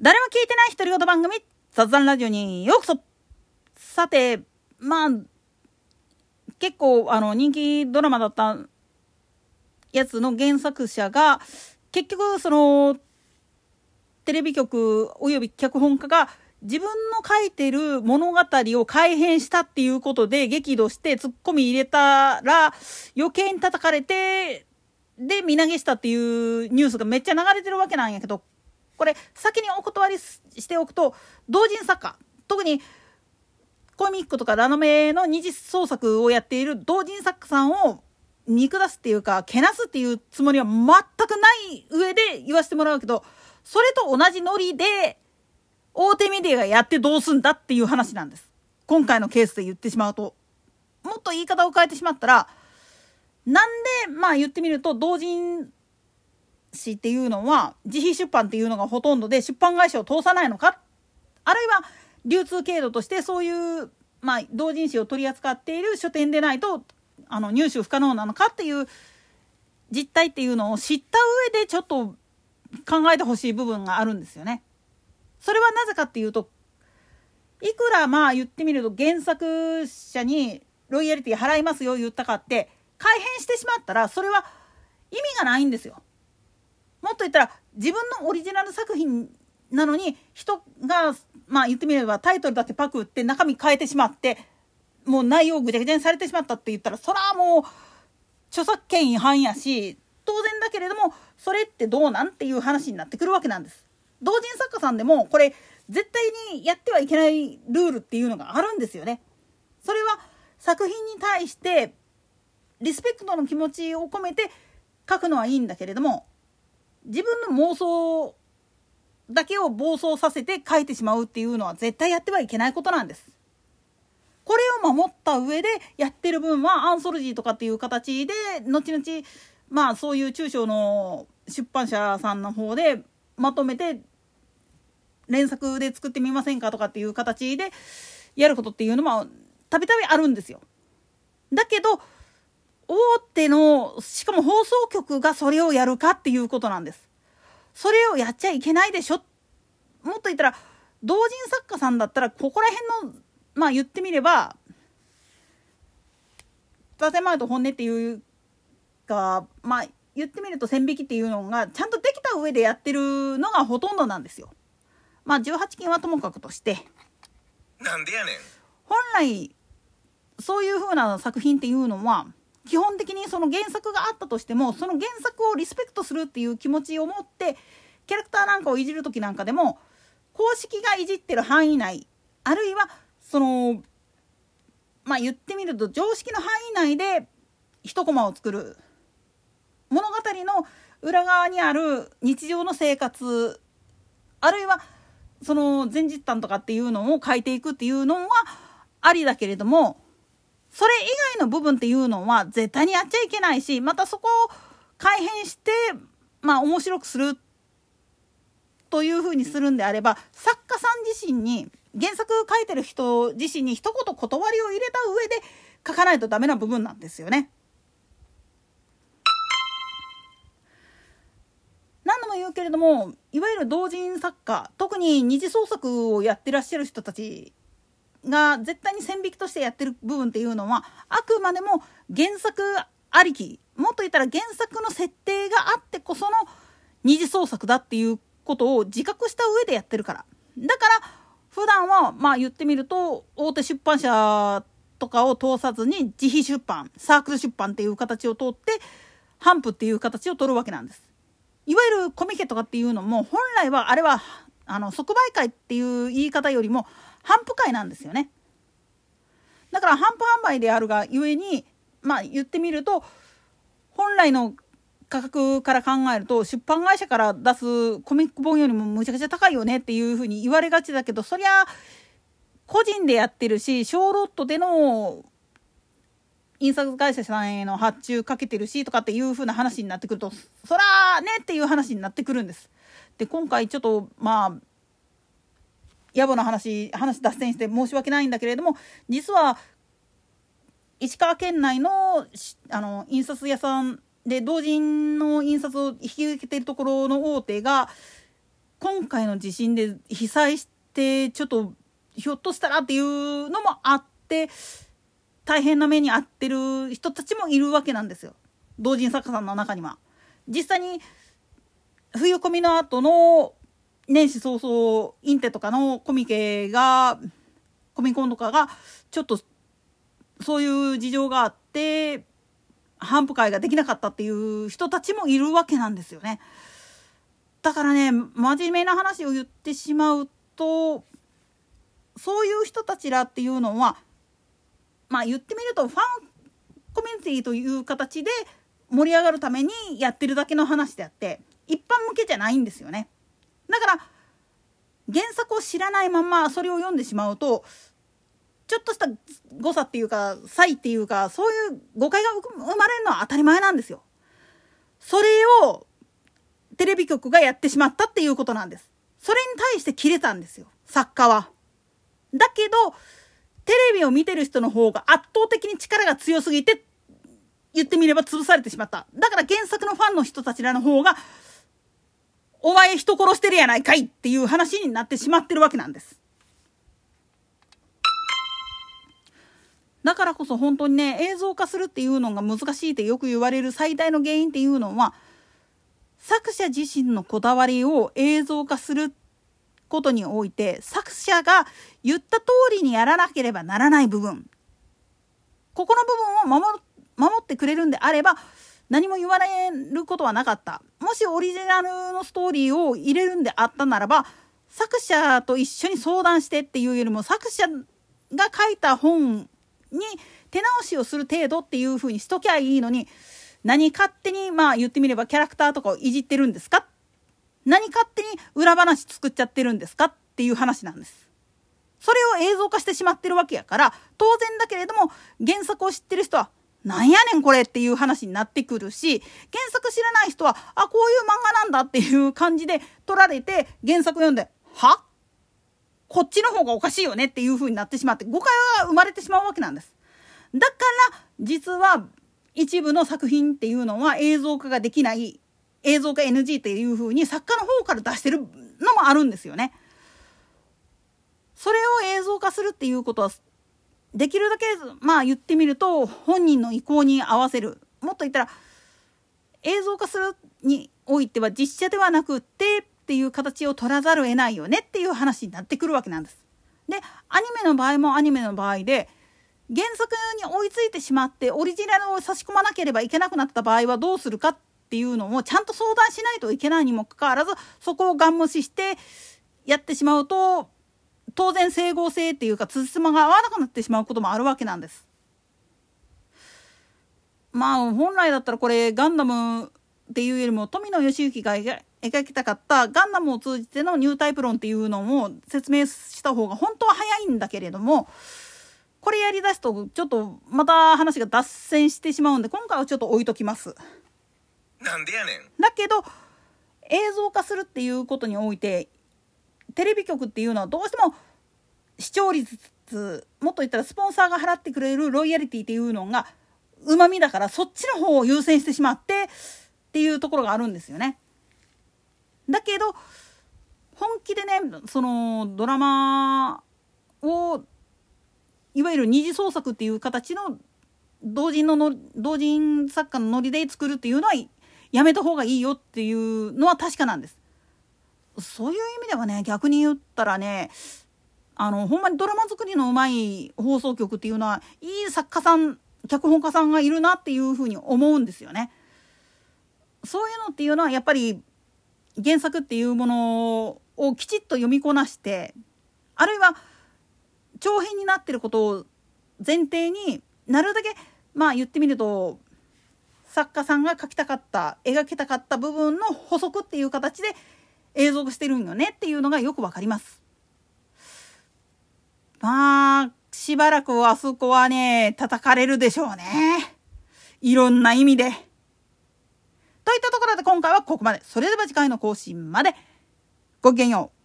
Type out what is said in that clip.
誰も聞いてない独り言番組雑談ラジオにようこそ。さてまあ結構あの人気ドラマだったやつの原作者が結局そのテレビ局および脚本家が自分の書いてる物語を改変したっていうことで激怒してツッコミ入れたら余計に叩かれてで身投げしたっていうニュースがめっちゃ流れてるわけなんやけどこれ先にお断りしておくと同人作家特にコミックとかラノベの二次創作をやっている同人作家さんを見下すっていうかけなすっていうつもりは全くない上で言わせてもらうけどそれと同じノリで大手メディアがやってどうすんだっていう話なんです。今回のケースで言ってしまうと。もっと言い方を変えてしまったらなんでまあ言ってみると同人誌っていうのは自費出版っていうのがほとんどで出版会社を通さないのか？あるいは流通経路としてそういうまあ同人誌を取り扱っている書店でないとあの入手不可能なのかっていう実態っていうのを知った上でちょっと考えてほしい部分があるんですよね。それはなぜかっていうといくらまあ言ってみると原作者にロイヤリティ払いますよ言ったかって改変してしまったらそれは意味がないんですよ。もっと言ったら自分のオリジナル作品なのに人がまあ言ってみればタイトルだってパクって中身変えてしまってもう内容ぐちゃぐちゃにされてしまったって言ったらそらもう著作権違反やし当然だけれどもそれってどうなんっていう話になってくるわけなんです。同人作家さんでもこれ絶対にやってはいけないルールっていうのがあるんですよね。それは作品に対してリスペクトの気持ちを込めて書くのはいいんだけれども自分の妄想だけを暴走させて書いてしまうっていうのは絶対やってはいけないことなんです。これを守った上でやってる分はアンソロジーとかっていう形で後々まあそういう中小の出版社さんの方でまとめて連作で作ってみませんかとかっていう形でやることっていうのもたびたびあるんですよ。だけど大手のしかも放送局がそれをやるかっていうことなんです。それをやっちゃいけないでしょもっと言ったら同人作家さんだったらここら辺のまあ言ってみれば建前と本音っていうかまあ言ってみると線引きっていうのがちゃんとできた上でやってるのがほとんどなんですよ。まあ18金はともかくとしてなんでやねん本来そういう風な作品っていうのは基本的にその原作があったとしてもその原作をリスペクトするっていう気持ちを持ってキャラクターなんかをいじる時なんかでも公式がいじってる範囲内あるいはそのまあ言ってみると常識の範囲内で一コマを作る物語の裏側にある日常の生活あるいはその前日譚とかっていうのを書いていくっていうのはありだけれどもそれ以外の部分っていうのは絶対にやっちゃいけないしまたそこを改変してまあ面白くするというふうにするんであれば作家さん自身に原作書いてる人自身に一言断りを入れた上で書かないとダメな部分なんですよね。何度も言うけれどもいわゆる同人作家特に二次創作をやってらっしゃる人たちが絶対に線引きとしてやってる部分っていうのはあくまでも原作ありきもっと言ったら原作の設定があってこその二次創作だっていうことを自覚した上でやってるからだから普段はまあ言ってみると大手出版社とかを通さずに自費出版サークル出版っていう形を通って頒布っていう形を取るわけなんです。いわゆるコミケとかっていうのも本来はあれはあの即売会っていう言い方よりも頒布会なんですよね。だから頒布販売であるがゆえにまあ言ってみると本来の価格から考えると出版会社から出すコミック本よりもむちゃくちゃ高いよねっていうふうに言われがちだけどそりゃ個人でやってるし小ロットでの印刷会社さんへの発注かけてるしとかっていう風な話になってくるとそらねっていう話になってくるんです。で今回ちょっとまあ野暮な話話脱線して申し訳ないんだけれども実は石川県内のあの印刷屋さんで同人の印刷を引き受けているところの大手が今回の地震で被災してちょっとひょっとしたらっていうのもあって大変な目に遭ってる人たちもいるわけなんですよ同人作家さんの中には。実際に冬込みの後の年始早々インテとかのコミケがコミコンとかがちょっとそういう事情があって反復会ができなかったっていう人たちもいるわけなんですよね。だからね真面目な話を言ってしまうとそういう人たちらっていうのはまあ言ってみるとファンコミュニティという形で盛り上がるためにやってるだけの話であって一般向けじゃないんですよね。だから原作を知らないままそれを読んでしまうとちょっとした誤差っていうか差異っていうかそういう誤解が生まれるのは当たり前なんですよ。それをテレビ局がやってしまったっていうことなんです。それに対して切れたんですよ作家は。だけどテレビを見てる人の方が圧倒的に力が強すぎて言ってみれば潰されてしまった。だから原作のファンの人たちらの方がお前人殺してるやないかいっていう話になってしまってるわけなんです。だからこそ本当にね映像化するっていうのが難しいってよく言われる最大の原因っていうのは作者自身のこだわりを映像化することにおいて作者が言った通りにやらなければならない部分ここの部分を守守ってくれるんであれば何も言われることはなかった。もしオリジナルのストーリーを入れるんであったならば作者と一緒に相談してっていうよりも作者が書いた本に手直しをする程度っていうふうにしときゃいいのに何勝手にまあ言ってみればキャラクターとかをいじってるんですか？何勝手に裏話作っちゃってるんですか？っていう話なんです。それを映像化してしまってるわけやから当然だけれども原作を知ってる人はなんやねんこれっていう話になってくるし原作知らない人はあこういう漫画なんだっていう感じで取られて原作読んでは？こっちの方がおかしいよねっていう風になってしまって誤解が生まれてしまうわけなんです。だから実は一部の作品っていうのは映像化ができない映像化 NG っていう風に作家の方から出してるのもあるんですよね。それを映像化するっていうことはできるだけまあ言ってみると本人の意向に合わせるもっと言ったら映像化するにおいては実写ではなくてっていう形を取らざるを得ないよねっていう話になってくるわけなんです。でアニメの場合もアニメの場合で原作に追いついてしまってオリジナルを差し込まなければいけなくなった場合はどうするかっていうのもちゃんと相談しないといけないにもかかわらずそこをガン無視してやってしまうと当然整合性っていうかつじつまが合わなくなってしまうこともあるわけなんです。まあ本来だったらこれガンダムっていうよりも富野義行が描きたかったガンダムを通じてのニュータイプ論っていうのを説明した方が本当は早いんだけれどもこれやりだすとちょっとまた話が脱線してしまうんで今回はちょっと置いときます。なんでやねん。だけど映像化するっていうことにおいてテレビ局っていうのはどうしても視聴率もっと言ったらスポンサーが払ってくれるロイヤリティっていうのがうまみだからそっちの方を優先してしまってっていうところがあるんですよね。だけど本気でねそのドラマをいわゆる二次創作っていう形の同人のの同人作家のノリで作るっていうのはやめた方がいいよっていうのは確かなんです。そういう意味ではね逆に言ったらねあのほんまにドラマ作りのうまい放送局っていうのはいい作家さん脚本家さんがいるなっていうふうに思うんですよね。そういうのっていうのはやっぱり原作っていうものをきちっと読みこなしてあるいは長編になってることを前提になるだけまあ言ってみると作家さんが描きたかった描きたかった部分の補足っていう形で映像化してるんよねっていうのがよくわかります。まあしばらくあそこはね叩かれるでしょうね。いろんな意味で。といったところで今回はここまで。それでは次回の更新まで。ごきげんよう。